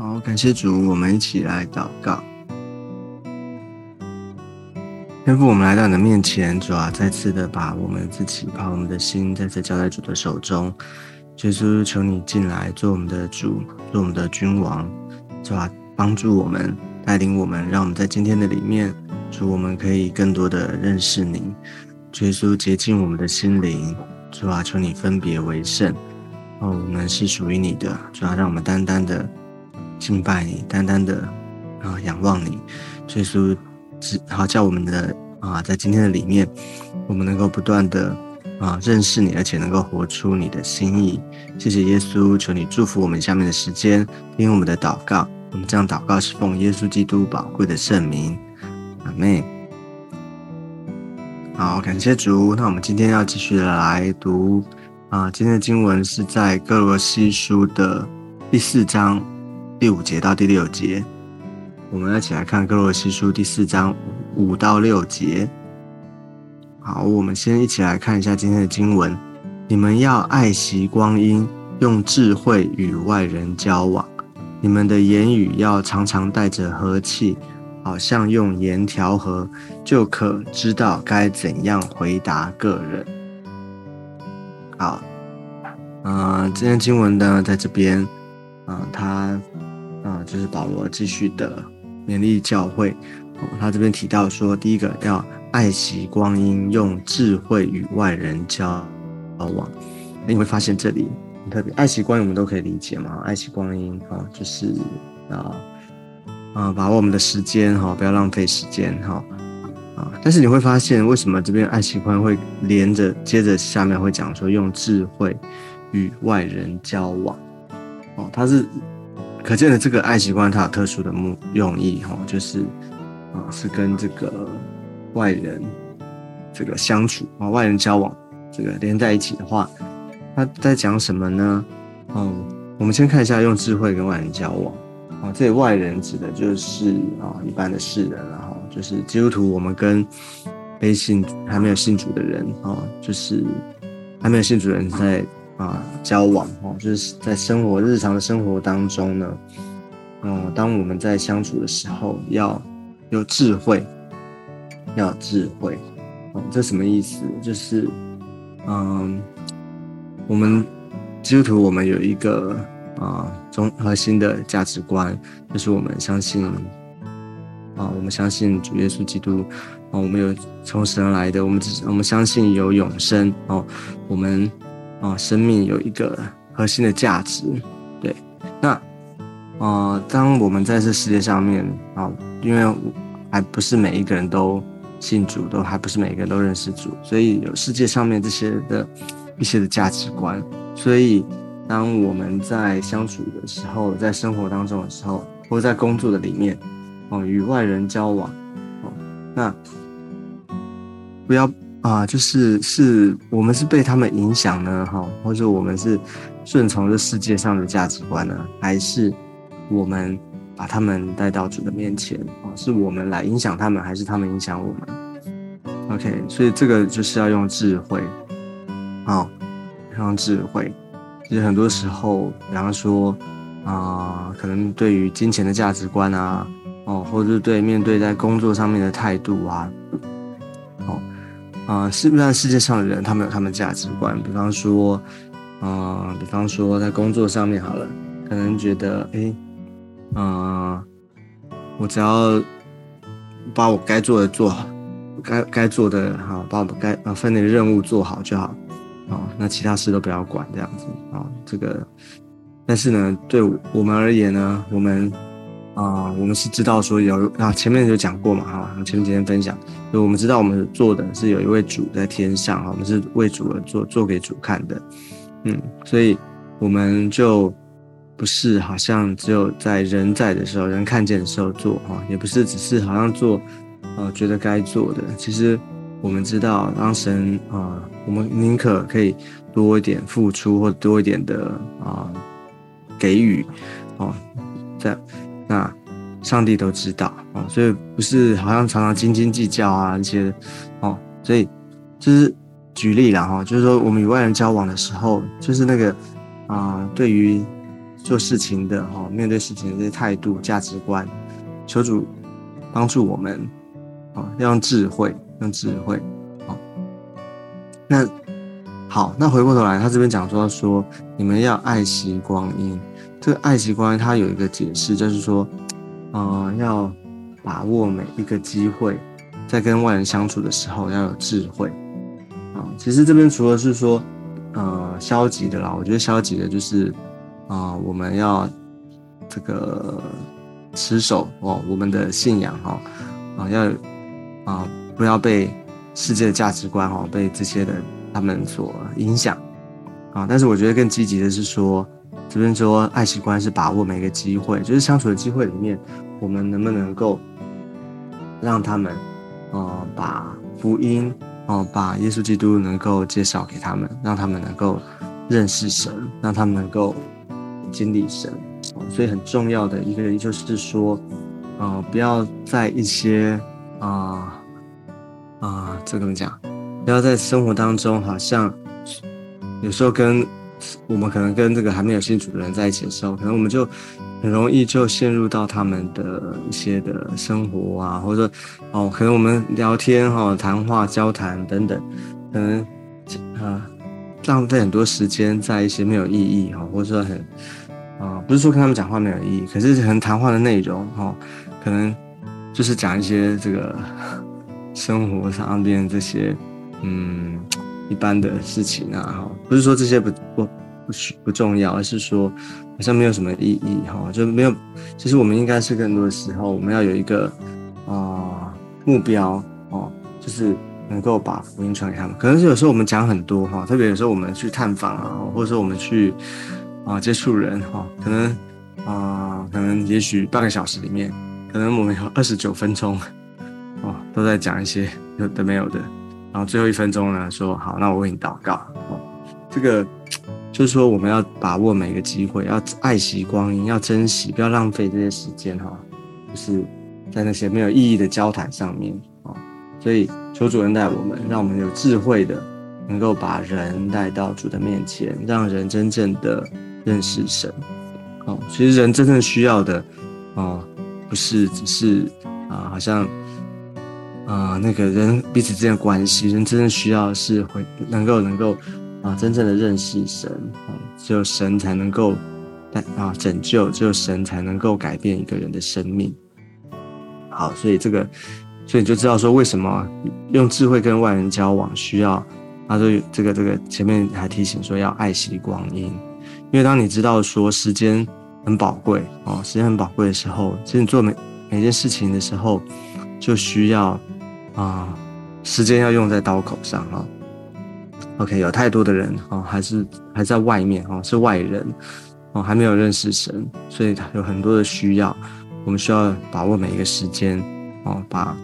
好，感谢主，我们一起来祷告。天父，我们来到你的面前，主啊，再次的把我们自己、把我们的心再次交在主的手中。耶稣，求你进来做我们的主，做我们的君王，主啊，帮助我们，带领我们，让我们在今天的里面，主我们可以更多的认识你。耶稣，洁净我们的心灵，主啊，求你分别为圣。哦，我们是属于你的，主啊，让我们单单的敬拜你，单单的啊仰望你。耶稣。好，叫我们的啊，在今天的里面，我们能够不断的啊认识你，而且能够活出你的心意。谢谢耶稣，求你祝福我们下面的时间，听我们的祷告。我们这样祷告是奉耶稣基督宝贵的圣名，阿妹。好，感谢主。那我们今天要继续的来读啊，今天的经文是在哥罗西书的第四章第五节到第六节。我们一起来看《哥罗西书》第四章五到六节。好，我们先一起来看一下今天的经文：你们要爱惜光阴，用智慧与外人交往。你们的言语要常常带着和气，好像用盐调和，就可知道该怎样回答个人。好，嗯，今天经文呢，在这边，啊，他，啊，就是保罗继续的。勉励教会，哦，他这边提到说，第一个要爱惜光阴，用智慧与外人交往。你会发现这里很特别，爱惜光阴我们都可以理解嘛，爱惜光阴啊，就是啊啊，把握我们的时间哈，不要浪费时间哈啊。但是你会发现，为什么这边爱惜光会连着接着下面会讲说，用智慧与外人交往哦，他是。可见的这个爱习惯，它有特殊的目用意，哈，就是啊，是跟这个外人这个相处啊，外人交往这个连在一起的话，他在讲什么呢？嗯，我们先看一下用智慧跟外人交往啊，这里外人指的就是啊一般的世人，然后就是基督徒，我们跟非信还没有信主的人啊，就是还没有信主的人在。啊，交往哦，就是在生活日常的生活当中呢，嗯，当我们在相处的时候，要有智慧，要智慧，哦，这什么意思？就是，嗯，我们基督徒，我们有一个啊中核心的价值观，就是我们相信，啊，我们相信主耶稣基督，啊，我们有从神来的，我们只我们相信有永生，哦，我们。啊，生命有一个核心的价值，对。那，呃，当我们在这世界上面啊，因为还不是每一个人都信主，都还不是每一个人都认识主，所以有世界上面这些的一些的价值观。所以，当我们在相处的时候，在生活当中的时候，或在工作的里面，哦，与外人交往，哦，那不要。啊，就是是我们是被他们影响呢，哈，或者我们是顺从这世界上的价值观呢，还是我们把他们带到主的面前啊？是我们来影响他们，还是他们影响我们？OK，所以这个就是要用智慧，好，用智慧。其实很多时候，比方说啊，可能对于金钱的价值观啊，哦，或者是对面对在工作上面的态度啊。啊，是不是世界上的人，他们有他们价值观？比方说，啊，比方说在工作上面好了，可能觉得，哎，啊，我只要把我该做的做好，该该做的哈，把我该啊分内的任务做好就好，啊，那其他事都不要管这样子啊。这个，但是呢，对我们而言呢，我们。啊，我们是知道说有啊，前面就讲过嘛，哈，前面几天分享，就我们知道我们做的是有一位主在天上，哈，我们是为主而做，做给主看的，嗯，所以我们就不是好像只有在人在的时候，人看见的时候做，哈，也不是只是好像做，呃，觉得该做的，其实我们知道，当神啊，我们宁可可以多一点付出，或多一点的啊给予，哦，在。那上帝都知道啊，所以不是好像常常斤斤计较啊一些哦，所以就是举例了哈，就是说我们与外人交往的时候，就是那个啊，对于做事情的哈，面对事情的这些态度、价值观，求主帮助我们啊，要用智慧，用智慧啊。那好，那回过头来，他这边讲说说你们要爱惜光阴。这个爱惜光阴，它有一个解释，就是说，呃，要把握每一个机会，在跟外人相处的时候要有智慧啊。其实这边除了是说，呃，消极的啦，我觉得消极的就是。啊，我们要这个持守哦，我们的信仰哈啊，要啊不要被世界的价值观哈，被这些的他们所影响啊。但是我觉得更积极的是说，这边说爱惜观是把握每个机会，就是相处的机会里面，我们能不能够让他们啊把福音哦，把耶稣基督能够介绍给他们，让他们能够认识神，让他们能够。经历神，所以很重要的一个人就是说，呃，不要在一些啊啊，这怎么讲？不要在生活当中，好像有时候跟我们可能跟这个还没有信主的人在一起的时候，可能我们就很容易就陷入到他们的一些的生活啊，或者说哦，可能我们聊天哈、谈话、交谈等等，可能啊。浪费很多时间在一些没有意义哈，或者说很啊，不是说跟他们讲话没有意义，可是可能谈话的内容哈，可能就是讲一些这个生活上面这些嗯一般的事情啊哈，不是说这些不不不是不重要，而是说好像没有什么意义哈，就没有。其实我们应该是更多的时候，我们要有一个啊目标哦，就是。能够把福音传给他们，可能是有时候我们讲很多哈，特别有时候我们去探访啊，或者说我们去啊接触人哈，可能啊，可能也许半个小时里面，可能我们有二十九分钟哦，都在讲一些有的没有的，然后最后一分钟呢，说好，那我为你祷告哦，这个就是说我们要把握每个机会，要爱惜光阴，要珍惜，不要浪费这些时间哈，就是在那些没有意义的交谈上面啊，所以。求主恩待我们，让我们有智慧的，能够把人带到主的面前，让人真正的认识神。哦，其实人真正需要的，哦，不是只是啊，好像啊，那个人彼此之间的关系，人真正需要是会能够能够啊，真正的认识神。啊，只有神才能够带啊拯救，只有神才能够改变一个人的生命。好，所以这个。所以你就知道说为什么用智慧跟外人交往需要，他说这个这个前面还提醒说要爱惜光阴，因为当你知道说时间很宝贵哦，时间很宝贵的时候，其实你做每每件事情的时候，就需要啊时间要用在刀口上啊。OK，有太多的人哦，还是还在外面哦，是外人哦，还没有认识神，所以有很多的需要，我们需要把握每一个时间哦，把。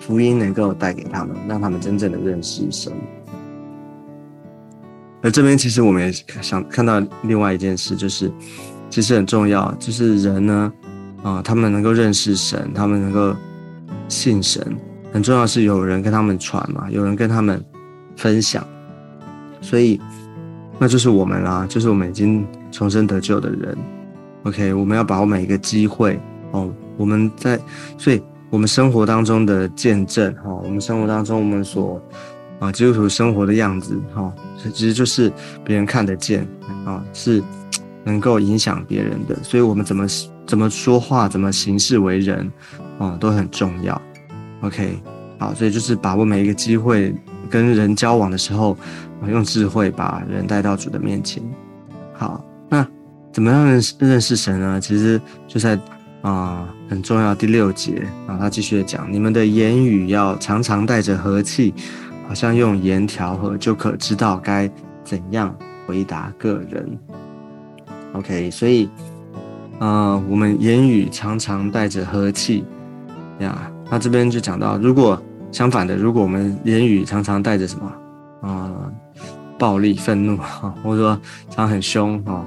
福音能够带给他们，让他们真正的认识神。而这边其实我们也想看到另外一件事，就是其实很重要，就是人呢，啊，他们能够认识神，他们能够信神，很重要是有人跟他们传嘛，有人跟他们分享。所以，那就是我们啦，就是我们已经重生得救的人。OK，我们要把握每一个机会哦，我们在所以。我们生活当中的见证，哈，我们生活当中我们所啊基督徒生活的样子，哈，其实就是别人看得见，啊，是能够影响别人的。所以，我们怎么怎么说话，怎么行事为人，啊，都很重要。OK，好，所以就是把握每一个机会跟人交往的时候，用智慧把人带到主的面前。好，那怎么样认识认识神呢？其实就在。啊，很重要。第六节啊，他继续的讲，你们的言语要常常带着和气，好像用盐调和，就可知道该怎样回答个人。OK，所以，啊，我们言语常常带着和气呀。那这边就讲到，如果相反的，如果我们言语常常带着什么啊，暴力、愤怒 啊，或者说常很凶啊，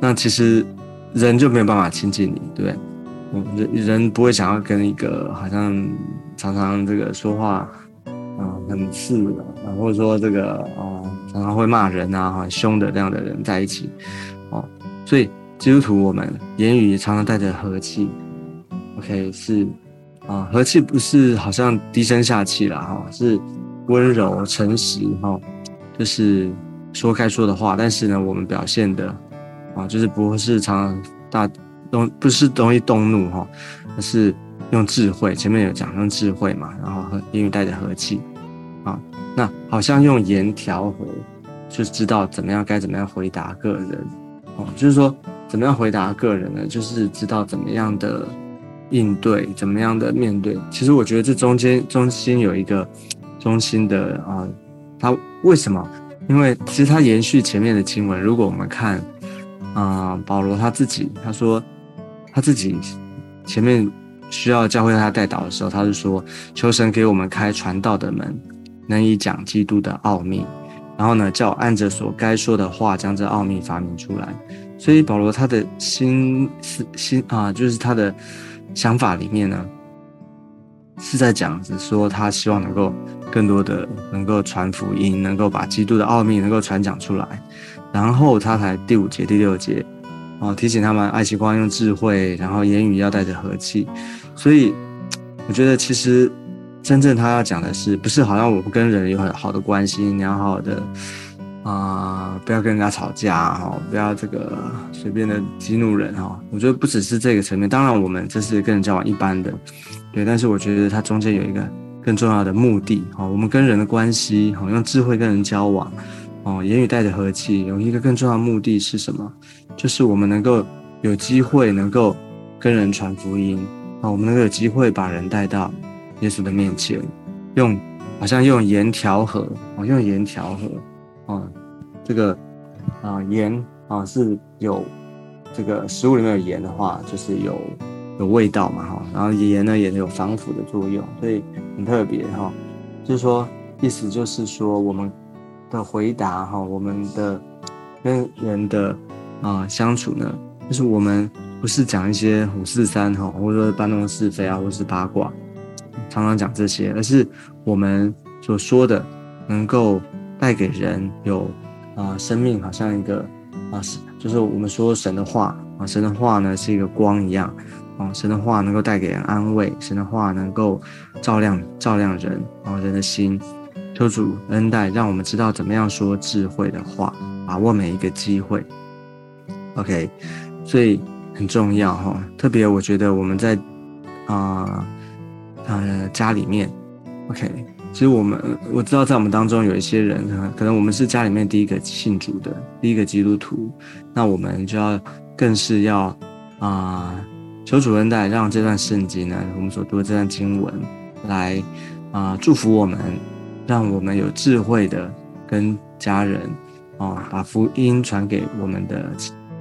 那其实。人就没有办法亲近你，对不对？人人不会想要跟一个好像常常这个说话啊很刺的，啊，或者说这个啊常常会骂人啊很凶的这样的人在一起，哦，所以基督徒我们言语常常带着和气，OK 是啊，和气不是好像低声下气了哈，是温柔诚实哈，就是说该说的话，但是呢，我们表现的啊，就是不是常常大动，不是容易动怒哈，而是用智慧，前面有讲用智慧嘛，然后和言语带着和气啊，那好像用言调和，就知道怎么样该怎么样回答个人哦，就是说。怎么样回答个人呢？就是知道怎么样的应对，怎么样的面对。其实我觉得这中间中心有一个中心的啊，他为什么？因为其实他延续前面的经文。如果我们看啊，保罗他自己，他说他自己前面需要教会他带导的时候，他是说求神给我们开传道的门，能以讲基督的奥秘，然后呢，叫按着所该说的话，将这奥秘发明出来。所以保罗他的心思心啊，就是他的想法里面呢，是在讲是说他希望能够更多的能够传福音，能够把基督的奥秘能够传讲出来，然后他才第五节第六节哦提醒他们爱惜光用智慧，然后言语要带着和气。所以我觉得其实真正他要讲的是，不是好像我们跟人有很好的关系，你要好的。啊，不要跟人家吵架哈，不要这个随便的激怒人哈。我觉得不只是这个层面，当然我们这是跟人交往一般的，对。但是我觉得它中间有一个更重要的目的哈。我们跟人的关系哈，用智慧跟人交往哦，言语带着和气，有一个更重要的目的是什么？就是我们能够有机会能够跟人传福音啊，我们能够有机会把人带到耶稣的面前，用好像用盐调和哦，用盐调和。啊，这个啊盐啊是有这个食物里面有盐的话，就是有有味道嘛哈。然后盐呢也有防腐的作用，所以很特别哈。就是说意思就是说我们的回答哈，我们的跟人的啊相处呢，就是我们不是讲一些五四三哈，或者说搬弄是非啊，或是八卦，常常讲这些，而是我们所说的能够。带给人有啊生命，好像一个啊是，就是我们说神的话啊，神的话呢是一个光一样啊，神的话能够带给人安慰，神的话能够照亮照亮人啊人的心，求主恩待，让我们知道怎么样说智慧的话，把握每一个机会。OK，所以很重要哈，特别我觉得我们在啊呃家里面，OK。其实我们我知道，在我们当中有一些人，可能我们是家里面第一个信主的第一个基督徒，那我们就要更是要啊求主恩待，让这段圣经呢，我们所读的这段经文来啊祝福我们，让我们有智慧的跟家人啊把福音传给我们的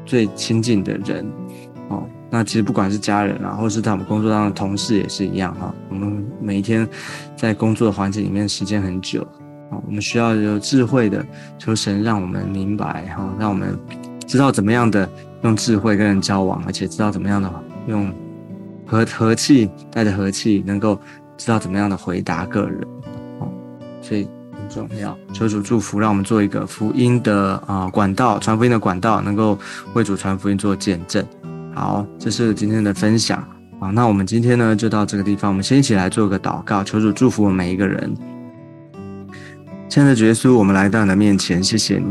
最亲近的人哦。那其实不管是家人啊，或是在我们工作上的同事也是一样哈。我们每一天在工作的环境里面时间很久啊，我们需要有智慧的求神让我们明白哈，让我们知道怎么样的用智慧跟人交往，而且知道怎么样的用和和气带着和气，能够知道怎么样的回答个人哦，所以很重要。求主祝福，让我们做一个福音的啊管道，传福音的管道，能够为主传福音做见证。好，这是今天的分享啊。那我们今天呢，就到这个地方。我们先一起来做个祷告，求主祝福我们每一个人。亲爱的耶稣，我们来到你的面前，谢谢你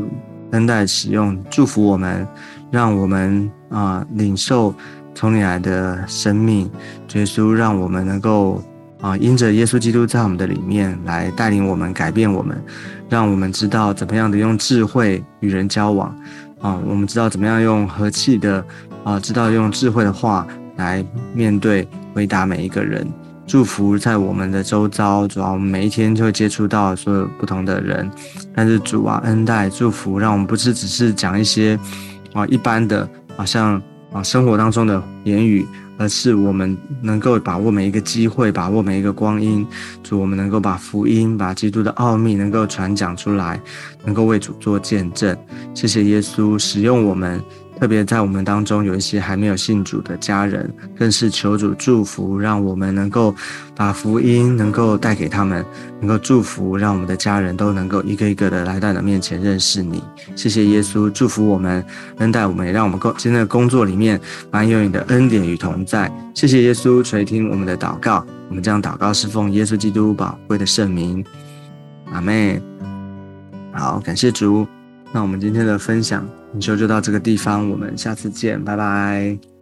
恩待使用，祝福我们，让我们啊领受从你来的生命。耶稣，让我们能够啊因着耶稣基督在我们的里面来带领我们，改变我们，让我们知道怎么样的用智慧与人交往啊。我们知道怎么样用和气的。啊，知道用智慧的话来面对、回答每一个人，祝福在我们的周遭。主要我们每一天就会接触到所有不同的人，但是主啊，恩待、祝福，让我们不是只是讲一些啊一般的，好像啊生活当中的言语，而是我们能够把握每一个机会，把握每一个光阴。主，我们能够把福音、把基督的奥秘能够传讲出来，能够为主做见证。谢谢耶稣使用我们。特别在我们当中有一些还没有信主的家人，更是求主祝福，让我们能够把福音能够带给他们，能够祝福，让我们的家人都能够一个一个的来到你的面前认识你。谢谢耶稣，祝福我们，恩待我们，也让我们工今天的工作里面满有你的恩典与同在。谢谢耶稣垂听我们的祷告，我们将祷告侍奉耶稣基督宝贵的圣名。阿妹，好，感谢主。那我们今天的分享，你就就到这个地方，我们下次见，拜拜。